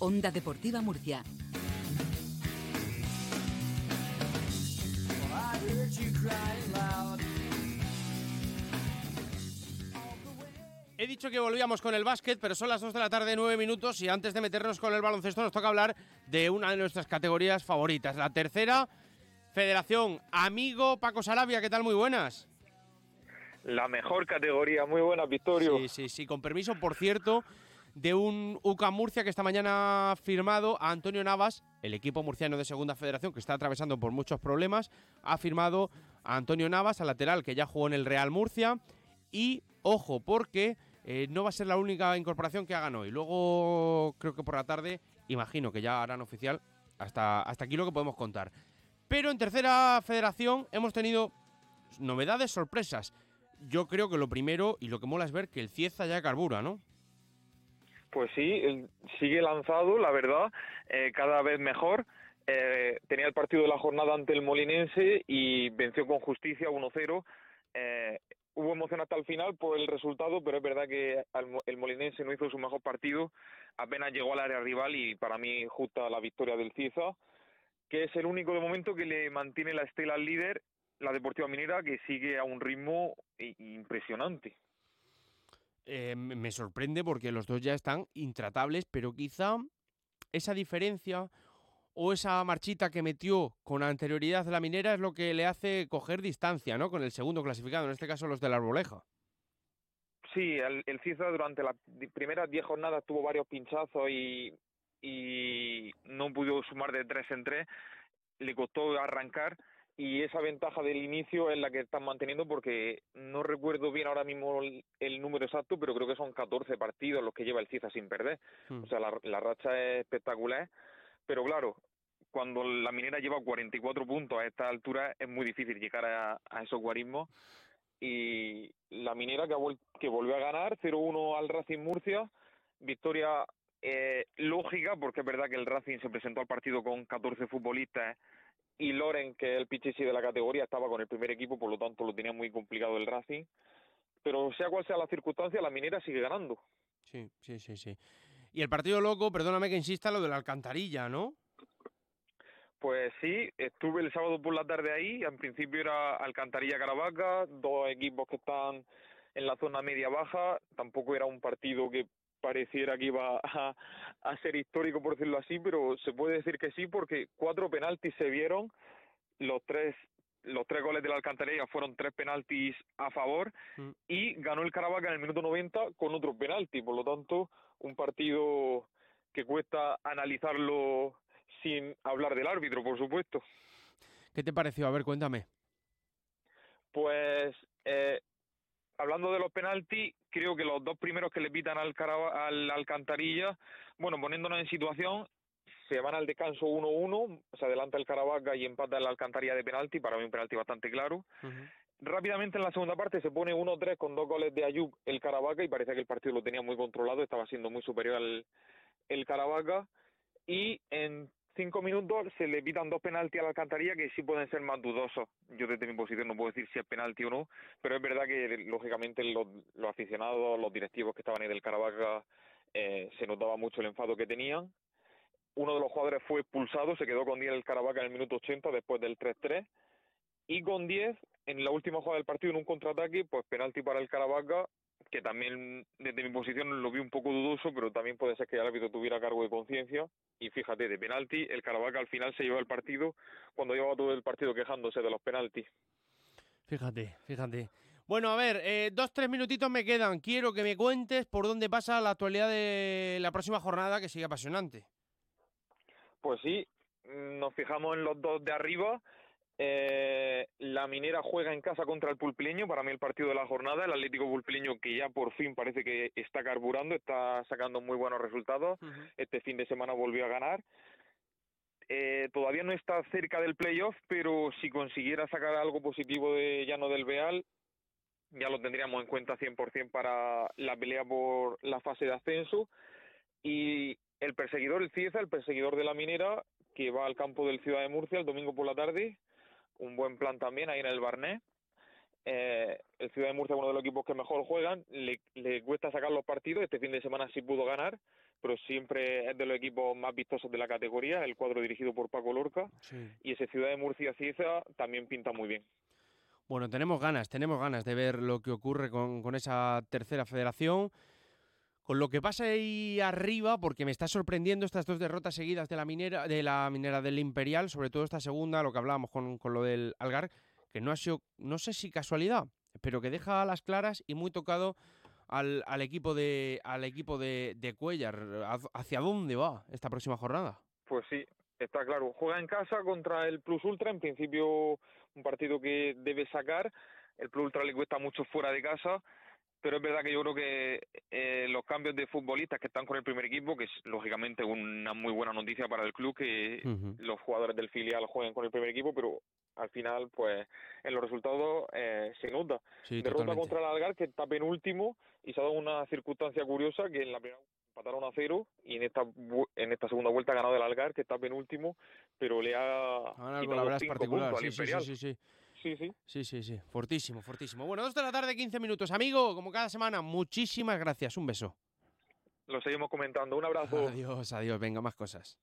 Onda Deportiva Murcia. He dicho que volvíamos con el básquet, pero son las 2 de la tarde, 9 minutos, y antes de meternos con el baloncesto nos toca hablar de una de nuestras categorías favoritas, la tercera Federación. Amigo Paco Sarabia, ¿qué tal? Muy buenas. La mejor categoría, muy buena, Victorio. Sí, sí, sí, con permiso, por cierto, de un UCA Murcia que esta mañana ha firmado a Antonio Navas, el equipo murciano de Segunda Federación, que está atravesando por muchos problemas, ha firmado a Antonio Navas, al lateral, que ya jugó en el Real Murcia, y ojo, porque eh, no va a ser la única incorporación que hagan hoy. Luego, creo que por la tarde, imagino que ya harán oficial hasta, hasta aquí lo que podemos contar. Pero en tercera federación hemos tenido novedades, sorpresas. Yo creo que lo primero y lo que mola es ver que el Cieza ya carbura, ¿no? Pues sí, sigue lanzado, la verdad, eh, cada vez mejor. Eh, tenía el partido de la jornada ante el Molinense y venció con justicia 1-0. Eh, hubo emoción hasta el final por el resultado, pero es verdad que el Molinense no hizo su mejor partido, apenas llegó al área rival y para mí justa la victoria del Cieza, que es el único de momento que le mantiene la estela al líder, la Deportiva Minera, que sigue a un ritmo impresionante. Eh, me sorprende porque los dos ya están intratables, pero quizá esa diferencia o esa marchita que metió con anterioridad la minera es lo que le hace coger distancia, ¿no? Con el segundo clasificado, en este caso los de la Arboleja. Sí, el, el durante las primeras diez jornadas tuvo varios pinchazos y, y no pudo sumar de tres en tres. Le costó arrancar y esa ventaja del inicio es la que están manteniendo porque no recuerdo bien ahora mismo el, número exacto, pero creo que son 14 partidos los que lleva el Ciza sin perder. Hmm. O sea, la, la racha es espectacular. Pero claro, cuando la minera lleva 44 puntos a esta altura es muy difícil llegar a, esos guarismos y la minera que, que volvió a ganar 0-1 al Racing Murcia, victoria eh, lógica porque es verdad que el Racing se presentó al partido con 14 futbolistas y Loren, que es el pichichi de la categoría, estaba con el primer equipo, por lo tanto lo tenía muy complicado el Racing. Pero sea cual sea la circunstancia, la minera sigue ganando. Sí, sí, sí, sí. Y el partido loco, perdóname que insista, lo de la alcantarilla, ¿no? Pues sí, estuve el sábado por la tarde ahí, en principio era Alcantarilla Caravaca, dos equipos que están en la zona media-baja, tampoco era un partido que pareciera que iba a, ser histórico, por decirlo así, pero se puede decir que sí, porque cuatro penaltis se vieron, los tres los tres goles de la Alcantarilla fueron tres penaltis a favor mm. y ganó el Caravaca en el minuto 90 con otro penalti, por lo tanto, un partido que cuesta analizarlo sin hablar del árbitro, por supuesto. ¿Qué te pareció? A ver, cuéntame. Pues, eh, hablando de los penaltis, creo que los dos primeros que le pitan al, al Alcantarilla, bueno, poniéndonos en situación, se van al descanso 1-1, se adelanta el Caravaca y empata el Alcantarilla de penalti, para mí un penalti bastante claro. Rápidamente en la segunda parte se pone 1-3 con dos goles de Ayub el Caravaca y parece que el partido lo tenía muy controlado, estaba siendo muy superior al el Caravaca y en cinco minutos se le pitan dos penaltis a la alcantarilla que sí pueden ser más dudosos. Yo desde mi posición no puedo decir si es penalti o no, pero es verdad que lógicamente los, aficionados, los directivos que estaban ahí del Caravaca, eh, se notaba mucho el enfado que tenían. Uno de los jugadores fue expulsado, se quedó con 10 el Caravaca en el minuto 80 después del 3-3. Y con 10, en la última jugada del partido, en un contraataque, pues penalti para el Caravaca, que también desde mi posición lo vi un poco dudoso, pero también puede ser que el árbitro tuviera cargo de conciencia y fíjate, de penalti, el Caravaca al final se llevó el partido cuando llevaba todo el partido quejándose de los penaltis. Fíjate, fíjate. Bueno, a ver, eh, dos, tres minutitos me quedan. Quiero que me cuentes por dónde pasa la actualidad de la próxima jornada que sigue apasionante. Pues sí, nos fijamos en los dos de arriba. Eh, la Minera juega en casa contra el Pulpileño, para mí el partido de la jornada, el Atlético Pulpileño que ya por fin parece que está carburando, está sacando muy buenos resultados, este fin de semana volvió a ganar. Eh, todavía no está cerca del playoff, pero si consiguiera sacar algo positivo de Llano del Beal, ya lo tendríamos en cuenta 100% para la pelea por la fase de ascenso. Y el perseguidor, el Cieza, el perseguidor de la minera, que va al campo del Ciudad de Murcia el domingo por la tarde, un buen plan también ahí en el Barnet. eh, el Ciudad de Murcia es uno de los equipos que mejor juegan, le, le cuesta sacar los partidos, este fin de semana sí pudo ganar, pero siempre es de los equipos más vistosos de la categoría, el cuadro dirigido por Paco Lorca, y ese Ciudad de Murcia Cieza también pinta muy bien. Bueno, tenemos ganas, tenemos ganas de ver lo que ocurre con, con esa tercera federación. Con lo que pasa ahí arriba, porque me está sorprendiendo estas dos derrotas seguidas de la minera, de la minera del Imperial, sobre todo esta segunda, lo que hablábamos con, con lo del Algar, que no ha sido, no sé si casualidad, pero que deja a las claras y muy tocado al, al equipo de al equipo de, de Cuellar. ¿Hacia dónde va esta próxima jornada? Pues sí, está claro. Juega en casa contra el Plus Ultra, en principio un partido que debe sacar. El Plus Ultra le cuesta mucho fuera de casa pero es verdad que yo creo que cambios de futbolistas que están con el primer equipo, que es lógicamente una muy buena noticia para el club que los jugadores del filial jueguen con el primer equipo, pero al final, pues en los resultados eh, se nota. Derrota contra el Algar, que está penúltimo, y se ha dado una circunstancia curiosa que en la primera empataron a cero y en esta en esta segunda vuelta ha ganado el Algar, que está penúltimo, pero le ha quitado cinco puntos al Imperial. sí, sí. Sí, sí. Sí, sí, sí. Fortísimo, fortísimo. Bueno, dos de la tarde, 15 minutos. Amigo, como cada semana, muchísimas gracias. Un beso. Lo seguimos comentando. Un abrazo. Adiós, adiós. Venga, más cosas.